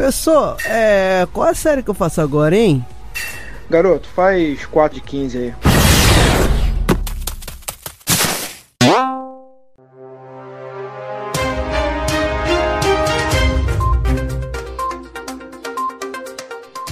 Professor, é, qual a série que eu faço agora, hein? Garoto, faz 4 de 15 aí.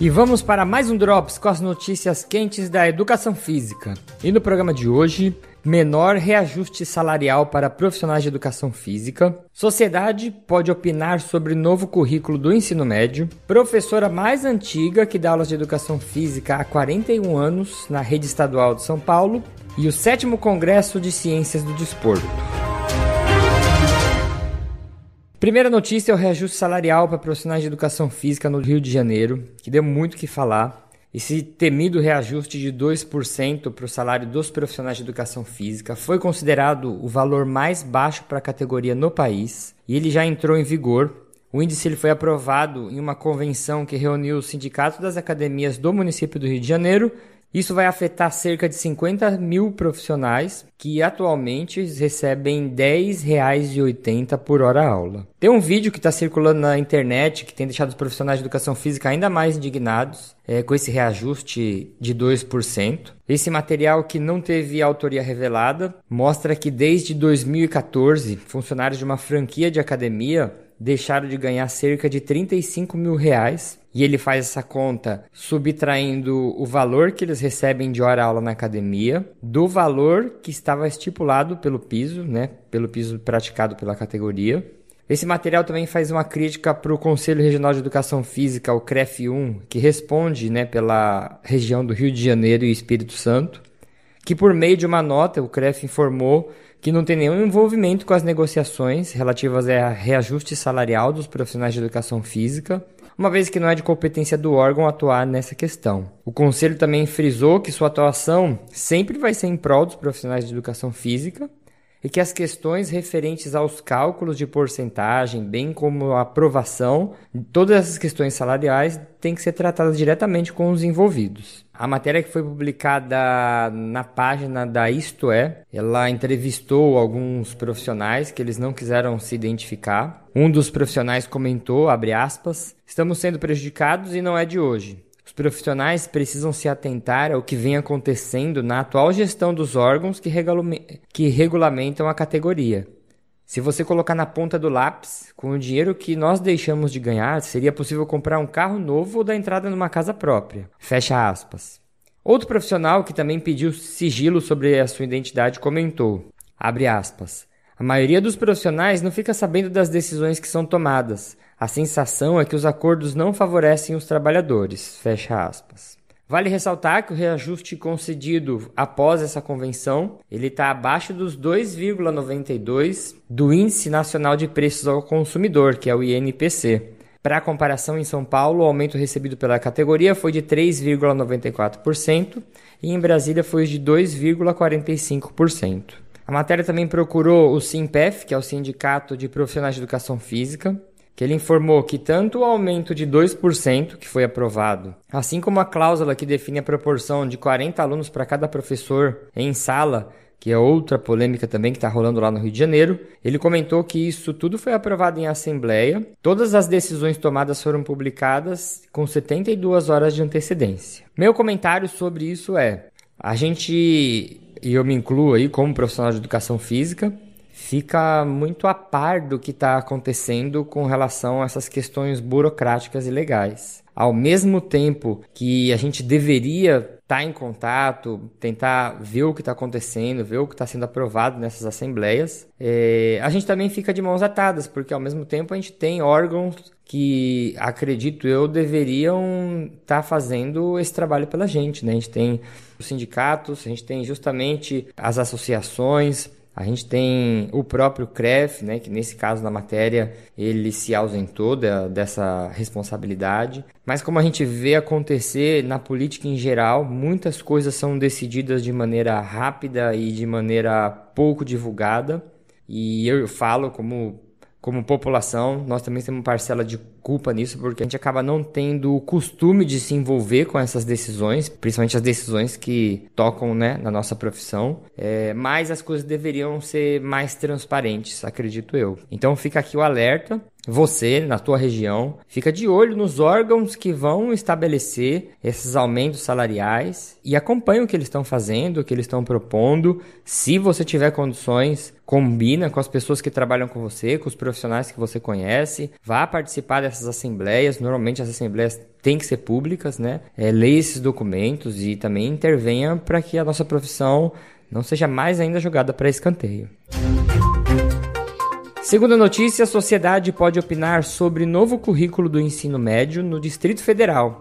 E vamos para mais um Drops com as notícias quentes da educação física. E no programa de hoje, menor reajuste salarial para profissionais de educação física, sociedade pode opinar sobre novo currículo do ensino médio, professora mais antiga que dá aulas de educação física há 41 anos na rede estadual de São Paulo e o sétimo Congresso de Ciências do Desporto. Primeira notícia é o reajuste salarial para profissionais de educação física no Rio de Janeiro, que deu muito o que falar. Esse temido reajuste de 2% para o salário dos profissionais de educação física foi considerado o valor mais baixo para a categoria no país e ele já entrou em vigor. O índice ele foi aprovado em uma convenção que reuniu os sindicatos das academias do município do Rio de Janeiro isso vai afetar cerca de 50 mil profissionais que atualmente recebem R$ 10,80 por hora aula. Tem um vídeo que está circulando na internet que tem deixado os profissionais de educação física ainda mais indignados é, com esse reajuste de 2%. Esse material que não teve autoria revelada mostra que desde 2014, funcionários de uma franquia de academia deixaram de ganhar cerca de 35 mil reais e ele faz essa conta subtraindo o valor que eles recebem de hora aula na academia do valor que estava estipulado pelo piso, né, pelo piso praticado pela categoria. Esse material também faz uma crítica para o Conselho Regional de Educação Física, o CREF1, que responde né, pela região do Rio de Janeiro e Espírito Santo, que por meio de uma nota, o CREF informou que não tem nenhum envolvimento com as negociações relativas a reajuste salarial dos profissionais de educação física, uma vez que não é de competência do órgão atuar nessa questão. O Conselho também frisou que sua atuação sempre vai ser em prol dos profissionais de educação física e que as questões referentes aos cálculos de porcentagem, bem como a aprovação, todas essas questões salariais têm que ser tratadas diretamente com os envolvidos. A matéria que foi publicada na página da Isto É, ela entrevistou alguns profissionais que eles não quiseram se identificar. Um dos profissionais comentou, abre aspas, estamos sendo prejudicados e não é de hoje. Os profissionais precisam se atentar ao que vem acontecendo na atual gestão dos órgãos que, que regulamentam a categoria. Se você colocar na ponta do lápis, com o dinheiro que nós deixamos de ganhar, seria possível comprar um carro novo ou dar entrada numa casa própria. Fecha aspas. Outro profissional que também pediu sigilo sobre a sua identidade comentou, abre aspas, a maioria dos profissionais não fica sabendo das decisões que são tomadas, a sensação é que os acordos não favorecem os trabalhadores. Fecha aspas. Vale ressaltar que o reajuste concedido após essa convenção ele está abaixo dos 2,92 do Índice Nacional de Preços ao Consumidor, que é o INPC. Para comparação, em São Paulo, o aumento recebido pela categoria foi de 3,94% e em Brasília foi de 2,45%. A matéria também procurou o SIMPEF, que é o Sindicato de Profissionais de Educação Física, que ele informou que tanto o aumento de 2%, que foi aprovado, assim como a cláusula que define a proporção de 40 alunos para cada professor em sala, que é outra polêmica também que está rolando lá no Rio de Janeiro, ele comentou que isso tudo foi aprovado em assembleia, todas as decisões tomadas foram publicadas com 72 horas de antecedência. Meu comentário sobre isso é: a gente, e eu me incluo aí como profissional de educação física, fica muito a par do que está acontecendo com relação a essas questões burocráticas e legais. Ao mesmo tempo que a gente deveria estar tá em contato, tentar ver o que está acontecendo, ver o que está sendo aprovado nessas assembleias, é, a gente também fica de mãos atadas, porque ao mesmo tempo a gente tem órgãos que, acredito eu, deveriam estar tá fazendo esse trabalho pela gente. Né? A gente tem os sindicatos, a gente tem justamente as associações, a gente tem o próprio CREF, né, que nesse caso na matéria ele se ausentou da, dessa responsabilidade. Mas como a gente vê acontecer na política em geral, muitas coisas são decididas de maneira rápida e de maneira pouco divulgada. E eu falo como como população, nós também temos parcela de culpa nisso, porque a gente acaba não tendo o costume de se envolver com essas decisões, principalmente as decisões que tocam né, na nossa profissão, é, mas as coisas deveriam ser mais transparentes, acredito eu. Então fica aqui o alerta você, na tua região, fica de olho nos órgãos que vão estabelecer esses aumentos salariais e acompanha o que eles estão fazendo, o que eles estão propondo. Se você tiver condições, combina com as pessoas que trabalham com você, com os profissionais que você conhece, vá participar dessas assembleias. Normalmente as assembleias têm que ser públicas, né? É, leia esses documentos e também intervenha para que a nossa profissão não seja mais ainda jogada para escanteio. Segunda notícia, a sociedade pode opinar sobre novo currículo do ensino médio no Distrito Federal.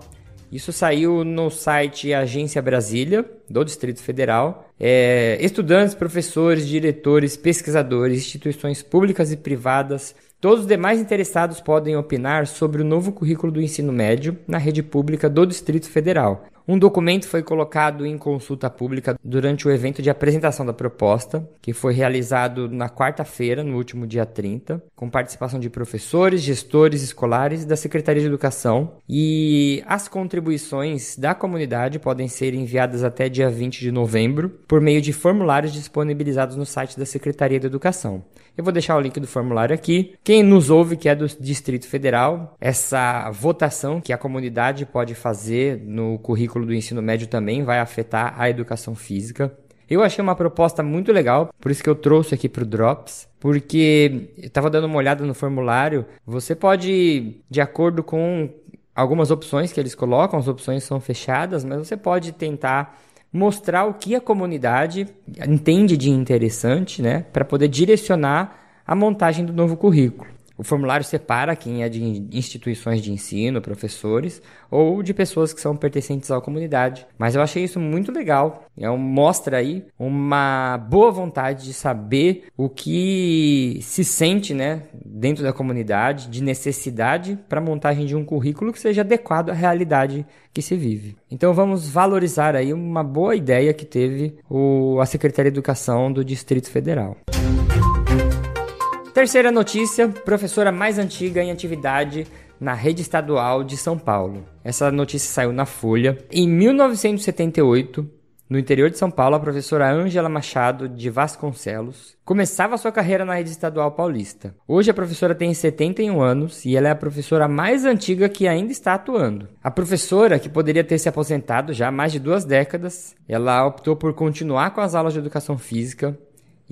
Isso saiu no site Agência Brasília, do Distrito Federal. É, estudantes, professores, diretores, pesquisadores, instituições públicas e privadas, todos os demais interessados podem opinar sobre o novo currículo do ensino médio na rede pública do Distrito Federal. Um documento foi colocado em consulta pública durante o evento de apresentação da proposta, que foi realizado na quarta-feira, no último dia 30, com participação de professores, gestores escolares e da Secretaria de Educação. E as contribuições da comunidade podem ser enviadas até dia 20 de novembro por meio de formulários disponibilizados no site da Secretaria de Educação. Eu vou deixar o link do formulário aqui. Quem nos ouve, que é do Distrito Federal, essa votação que a comunidade pode fazer no currículo do ensino médio também vai afetar a educação física. Eu achei uma proposta muito legal, por isso que eu trouxe aqui para o Drops, porque eu estava dando uma olhada no formulário. Você pode, de acordo com algumas opções que eles colocam, as opções são fechadas, mas você pode tentar mostrar o que a comunidade entende de interessante, né, para poder direcionar a montagem do novo currículo. O formulário separa quem é de instituições de ensino, professores, ou de pessoas que são pertencentes à comunidade. Mas eu achei isso muito legal. É um, mostra aí uma boa vontade de saber o que se sente né, dentro da comunidade, de necessidade para a montagem de um currículo que seja adequado à realidade que se vive. Então vamos valorizar aí uma boa ideia que teve o, a Secretaria de Educação do Distrito Federal. Terceira notícia: professora mais antiga em atividade na rede estadual de São Paulo. Essa notícia saiu na Folha. Em 1978, no interior de São Paulo, a professora Ângela Machado de Vasconcelos começava sua carreira na rede estadual paulista. Hoje a professora tem 71 anos e ela é a professora mais antiga que ainda está atuando. A professora, que poderia ter se aposentado já há mais de duas décadas, ela optou por continuar com as aulas de educação física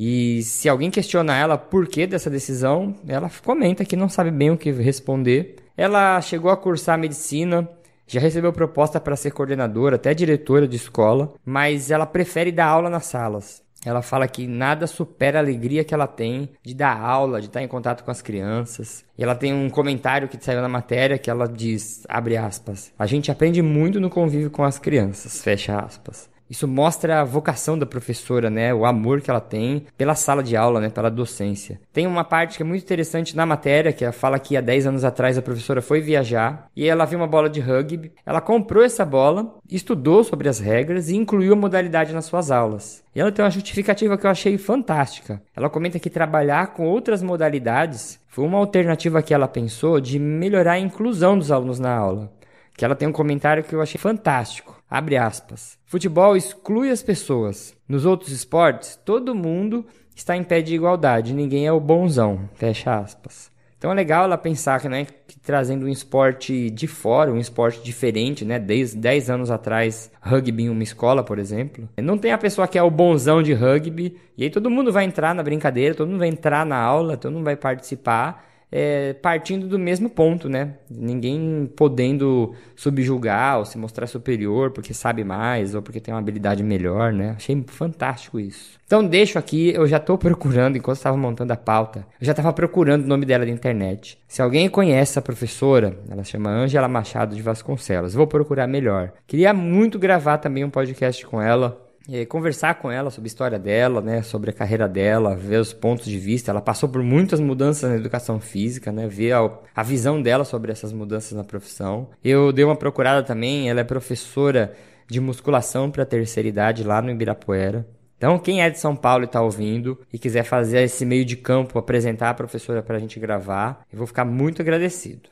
e se alguém questiona ela por que dessa decisão, ela comenta que não sabe bem o que responder. Ela chegou a cursar medicina, já recebeu proposta para ser coordenadora, até diretora de escola, mas ela prefere dar aula nas salas. Ela fala que nada supera a alegria que ela tem de dar aula, de estar em contato com as crianças. E ela tem um comentário que saiu na matéria que ela diz, abre aspas, a gente aprende muito no convívio com as crianças, fecha aspas. Isso mostra a vocação da professora, né? O amor que ela tem pela sala de aula, né? Pela docência. Tem uma parte que é muito interessante na matéria, que ela fala que há 10 anos atrás a professora foi viajar e ela viu uma bola de rugby. Ela comprou essa bola, estudou sobre as regras e incluiu a modalidade nas suas aulas. E ela tem uma justificativa que eu achei fantástica. Ela comenta que trabalhar com outras modalidades foi uma alternativa que ela pensou de melhorar a inclusão dos alunos na aula. Que ela tem um comentário que eu achei fantástico. Abre aspas. Futebol exclui as pessoas. Nos outros esportes, todo mundo está em pé de igualdade, ninguém é o bonzão. Fecha aspas. Então é legal ela pensar né, que trazendo um esporte de fora, um esporte diferente, né? 10 anos atrás, rugby em uma escola, por exemplo. Não tem a pessoa que é o bonzão de rugby, e aí todo mundo vai entrar na brincadeira, todo mundo vai entrar na aula, todo mundo vai participar é, partindo do mesmo ponto, né? Ninguém podendo subjugar ou se mostrar superior porque sabe mais ou porque tem uma habilidade melhor, né? Achei fantástico isso. Então deixo aqui, eu já estou procurando, enquanto estava montando a pauta, eu já estava procurando o nome dela na internet. Se alguém conhece essa professora, ela chama Angela Machado de Vasconcelos, vou procurar melhor. Queria muito gravar também um podcast com ela, é, conversar com ela sobre a história dela, né, sobre a carreira dela, ver os pontos de vista. Ela passou por muitas mudanças na educação física, né, ver a, a visão dela sobre essas mudanças na profissão. Eu dei uma procurada também, ela é professora de musculação para terceira idade lá no Ibirapuera. Então, quem é de São Paulo e está ouvindo e quiser fazer esse meio de campo, apresentar a professora para a gente gravar, eu vou ficar muito agradecido.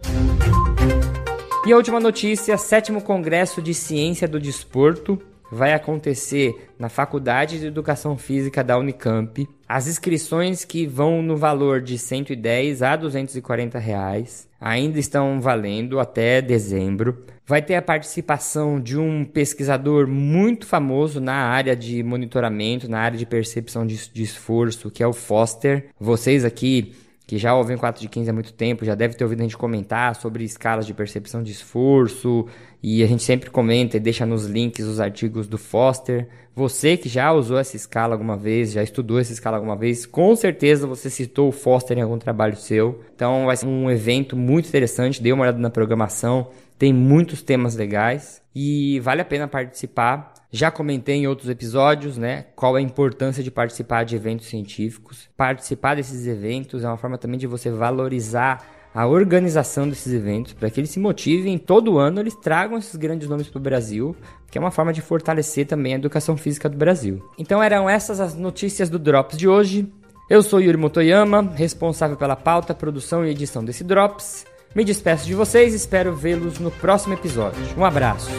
E a última notícia: sétimo Congresso de Ciência do Desporto vai acontecer na Faculdade de Educação Física da Unicamp. As inscrições que vão no valor de 110 a 240 reais ainda estão valendo até dezembro. Vai ter a participação de um pesquisador muito famoso na área de monitoramento, na área de percepção de, de esforço, que é o Foster. Vocês aqui que já ouvem 4 de 15 há muito tempo, já deve ter ouvido a gente comentar sobre escalas de percepção de esforço, e a gente sempre comenta e deixa nos links os artigos do Foster. Você que já usou essa escala alguma vez, já estudou essa escala alguma vez, com certeza você citou o Foster em algum trabalho seu. Então vai ser um evento muito interessante, dê uma olhada na programação, tem muitos temas legais e vale a pena participar. Já comentei em outros episódios, né, qual a importância de participar de eventos científicos. Participar desses eventos é uma forma também de você valorizar a organização desses eventos, para que eles se motivem todo ano eles tragam esses grandes nomes para o Brasil, que é uma forma de fortalecer também a educação física do Brasil. Então eram essas as notícias do Drops de hoje. Eu sou Yuri Motoyama, responsável pela pauta, produção e edição desse Drops. Me despeço de vocês, espero vê-los no próximo episódio. Um abraço.